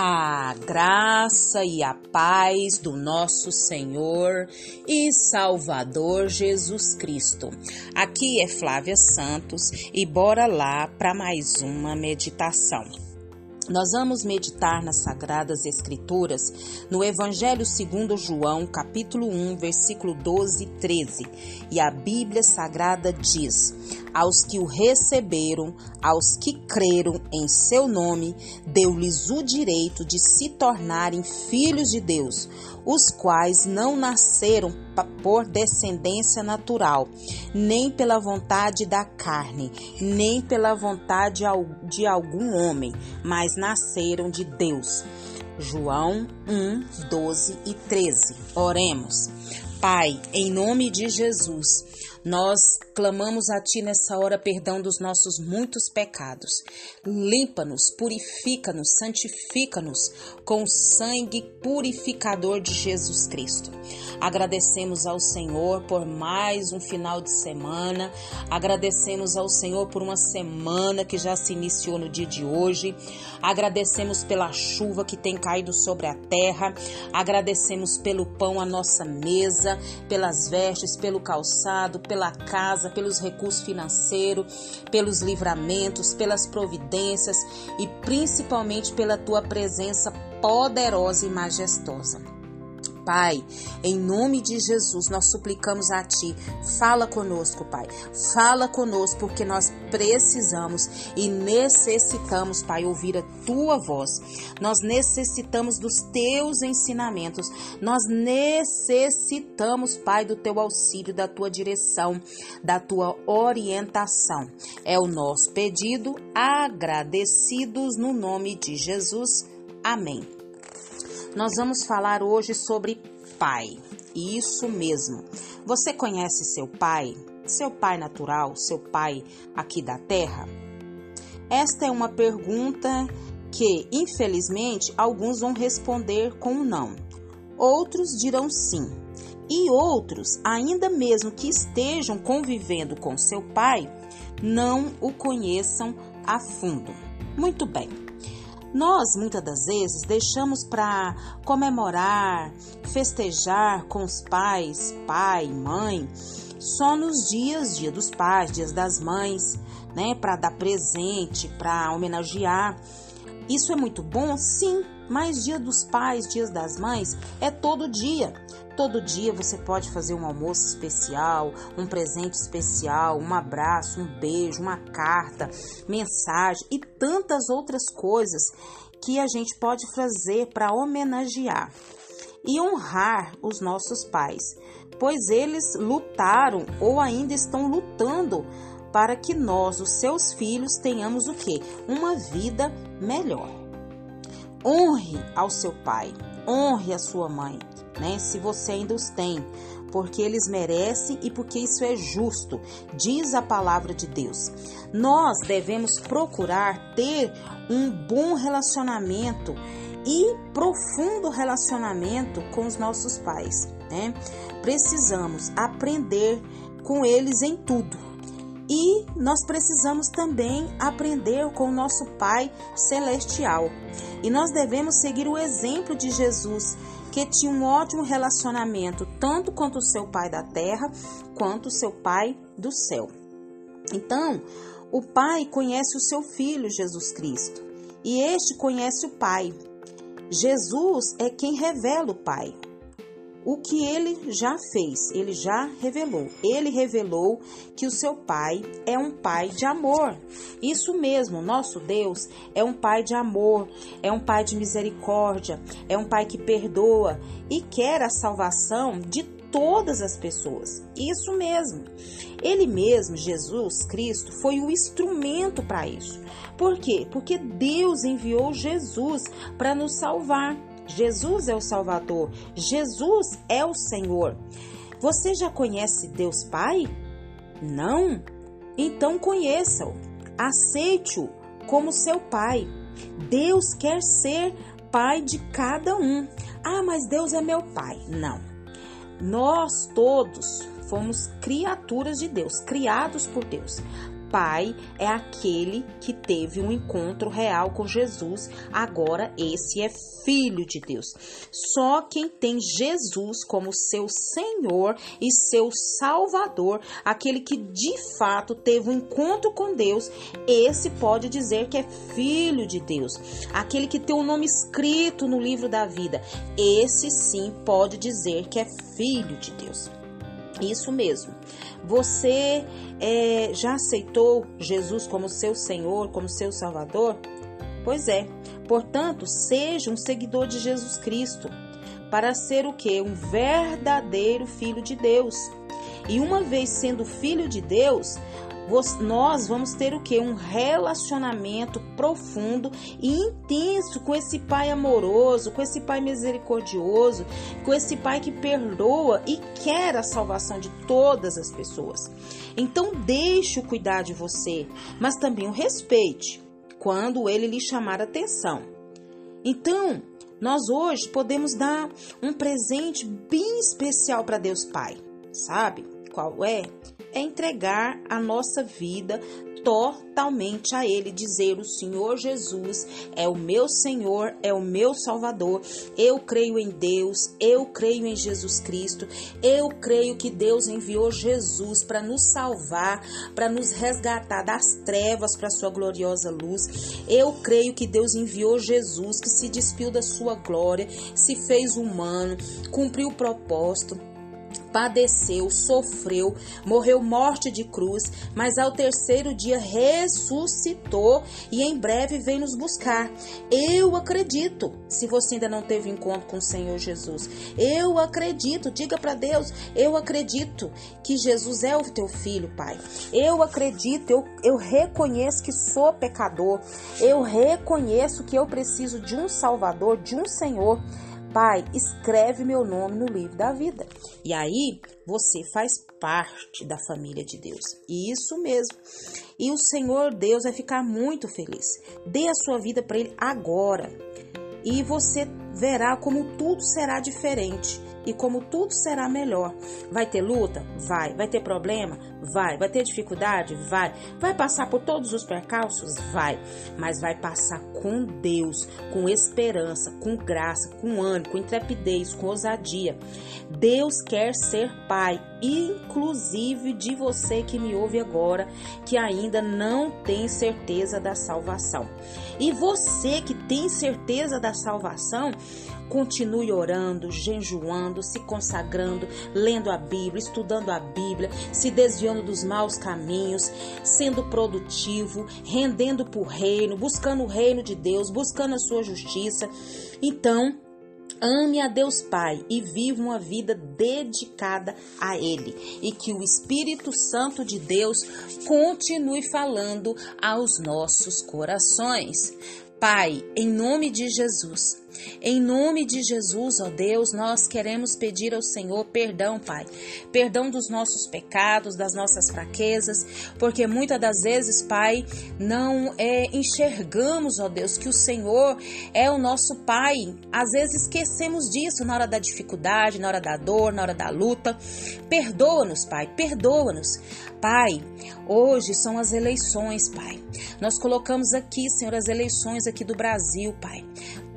A graça e a paz do nosso Senhor e Salvador Jesus Cristo. Aqui é Flávia Santos e bora lá para mais uma meditação. Nós vamos meditar nas Sagradas Escrituras no Evangelho segundo João, capítulo 1, versículo 12 e 13. E a Bíblia Sagrada diz: Aos que o receberam, aos que creram em seu nome, deu-lhes o direito de se tornarem filhos de Deus, os quais não nasceram por descendência natural, nem pela vontade da carne, nem pela vontade de algum homem, mas nasceram de Deus. João 1, 12 e 13. Oremos. Pai, em nome de Jesus, nós clamamos a Ti nessa hora perdão dos nossos muitos pecados. Limpa-nos, purifica-nos, santifica-nos com o sangue purificador de Jesus Cristo. Agradecemos ao Senhor por mais um final de semana. Agradecemos ao Senhor por uma semana que já se iniciou no dia de hoje. Agradecemos pela chuva que tem caído sobre a terra. Agradecemos pelo pão à nossa mesa, pelas vestes, pelo calçado, pela casa, pelos recursos financeiros, pelos livramentos, pelas providências e principalmente pela tua presença poderosa e majestosa. Pai, em nome de Jesus, nós suplicamos a Ti, fala conosco, Pai. Fala conosco, porque nós precisamos e necessitamos, Pai, ouvir a Tua voz. Nós necessitamos dos Teus ensinamentos. Nós necessitamos, Pai, do Teu auxílio, da Tua direção, da Tua orientação. É o nosso pedido, agradecidos no nome de Jesus. Amém. Nós vamos falar hoje sobre pai. Isso mesmo. Você conhece seu pai? Seu pai natural, seu pai aqui da terra? Esta é uma pergunta que, infelizmente, alguns vão responder com não. Outros dirão sim. E outros, ainda mesmo que estejam convivendo com seu pai, não o conheçam a fundo. Muito bem. Nós, muitas das vezes, deixamos para comemorar, festejar com os pais, pai, mãe, só nos dias, dia dos pais, dias das mães, né, para dar presente, para homenagear. Isso é muito bom? Sim, mas dia dos pais, dias das mães é todo dia. Todo dia você pode fazer um almoço especial, um presente especial, um abraço, um beijo, uma carta, mensagem e tantas outras coisas que a gente pode fazer para homenagear e honrar os nossos pais, pois eles lutaram ou ainda estão lutando para que nós, os seus filhos, tenhamos o que? Uma vida melhor. Honre ao seu pai, honre a sua mãe, né? Se você ainda os tem, porque eles merecem e porque isso é justo, diz a palavra de Deus. Nós devemos procurar ter um bom relacionamento e profundo relacionamento com os nossos pais, né? Precisamos aprender com eles em tudo. E nós precisamos também aprender com o nosso Pai celestial. E nós devemos seguir o exemplo de Jesus, que tinha um ótimo relacionamento tanto quanto o seu pai da terra, quanto o seu pai do céu. Então, o pai conhece o seu filho Jesus Cristo, e este conhece o pai. Jesus é quem revela o pai o que ele já fez, ele já revelou. Ele revelou que o seu pai é um pai de amor. Isso mesmo, nosso Deus é um pai de amor, é um pai de misericórdia, é um pai que perdoa e quer a salvação de todas as pessoas. Isso mesmo. Ele mesmo, Jesus Cristo, foi o instrumento para isso. Por quê? Porque Deus enviou Jesus para nos salvar. Jesus é o Salvador, Jesus é o Senhor. Você já conhece Deus Pai? Não? Então conheça-o, aceite-o como seu Pai. Deus quer ser Pai de cada um. Ah, mas Deus é meu Pai. Não. Nós todos fomos criaturas de Deus, criados por Deus. Pai é aquele que teve um encontro real com Jesus, agora esse é filho de Deus. Só quem tem Jesus como seu Senhor e seu Salvador, aquele que de fato teve um encontro com Deus, esse pode dizer que é filho de Deus. Aquele que tem o um nome escrito no livro da vida, esse sim pode dizer que é filho de Deus. Isso mesmo. Você é, já aceitou Jesus como seu Senhor, como seu Salvador? Pois é. Portanto, seja um seguidor de Jesus Cristo para ser o que? Um verdadeiro filho de Deus. E uma vez sendo filho de Deus, nós vamos ter o que? Um relacionamento profundo e intenso com esse Pai amoroso, com esse Pai misericordioso, com esse Pai que perdoa e quer a salvação de todas as pessoas. Então, deixe o cuidar de você, mas também o respeite quando ele lhe chamar atenção. Então, nós hoje podemos dar um presente bem especial para Deus Pai. Sabe qual é? É entregar a nossa vida totalmente a Ele, dizer: O Senhor Jesus é o meu Senhor, é o meu Salvador. Eu creio em Deus, eu creio em Jesus Cristo, eu creio que Deus enviou Jesus para nos salvar, para nos resgatar das trevas para Sua gloriosa luz. Eu creio que Deus enviou Jesus, que se despiu da Sua glória, se fez humano, cumpriu o propósito padeceu, sofreu, morreu morte de cruz, mas ao terceiro dia ressuscitou e em breve vem nos buscar. Eu acredito. Se você ainda não teve encontro com o Senhor Jesus, eu acredito. Diga para Deus: eu acredito que Jesus é o teu filho, Pai. Eu acredito, eu, eu reconheço que sou pecador. Eu reconheço que eu preciso de um Salvador, de um Senhor. Pai, escreve meu nome no livro da vida. E aí você faz parte da família de Deus. Isso mesmo. E o Senhor Deus vai ficar muito feliz. Dê a sua vida para Ele agora. E você verá como tudo será diferente e como tudo será melhor. Vai ter luta? Vai. Vai ter problema? Vai. Vai ter dificuldade? Vai. Vai passar por todos os percalços? Vai. Mas vai passar com Deus, com esperança, com graça, com ânimo, com intrepidez, com ousadia. Deus quer ser Pai, inclusive de você que me ouve agora, que ainda não tem certeza da salvação. E você que tem certeza da salvação, Continue orando, jejuando, se consagrando, lendo a Bíblia, estudando a Bíblia, se desviando dos maus caminhos, sendo produtivo, rendendo para o reino, buscando o reino de Deus, buscando a sua justiça. Então, Ame a Deus Pai e viva uma vida dedicada a Ele. E que o Espírito Santo de Deus continue falando aos nossos corações. Pai, em nome de Jesus, em nome de Jesus, ó Deus, nós queremos pedir ao Senhor perdão, Pai. Perdão dos nossos pecados, das nossas fraquezas, porque muitas das vezes, Pai, não é, enxergamos, ó Deus, que o Senhor é o nosso Pai. Às vezes esquecemos disso na hora da dificuldade, na hora da dor, na hora da luta. Perdoa-nos, Pai, perdoa-nos. Pai, hoje são as eleições, Pai. Nós colocamos aqui, Senhor, as eleições aqui do Brasil, Pai.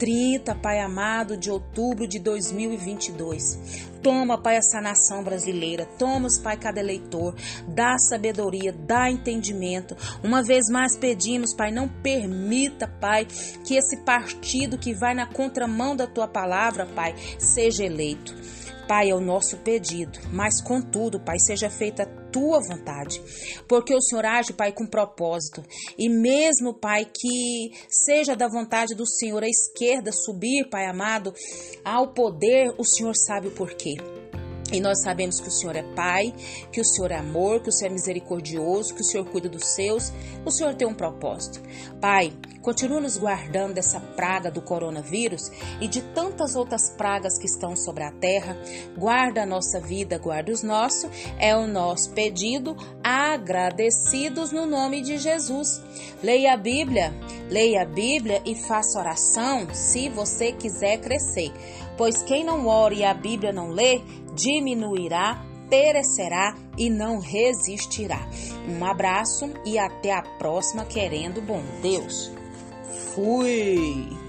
30, Pai amado, de outubro de 2022. Toma, Pai, essa nação brasileira. Toma, Pai, cada eleitor. Dá sabedoria, dá entendimento. Uma vez mais pedimos, Pai, não permita, Pai, que esse partido que vai na contramão da tua palavra, Pai, seja eleito. Pai, é o nosso pedido, mas contudo, Pai, seja feita a tua vontade, porque o Senhor age, Pai, com propósito, e mesmo, Pai, que seja da vontade do Senhor a esquerda subir, Pai amado, ao poder, o Senhor sabe o porquê. E nós sabemos que o Senhor é Pai, que o Senhor é amor, que o Senhor é misericordioso, que o Senhor cuida dos seus. O Senhor tem um propósito. Pai, continua nos guardando dessa praga do coronavírus e de tantas outras pragas que estão sobre a terra. Guarda a nossa vida, guarda os nossos. É o nosso pedido, agradecidos no nome de Jesus. Leia a Bíblia, leia a Bíblia e faça oração se você quiser crescer. Pois quem não ora e a Bíblia não lê, diminuirá perecerá e não resistirá. Um abraço e até a próxima, querendo bom Deus. Fui!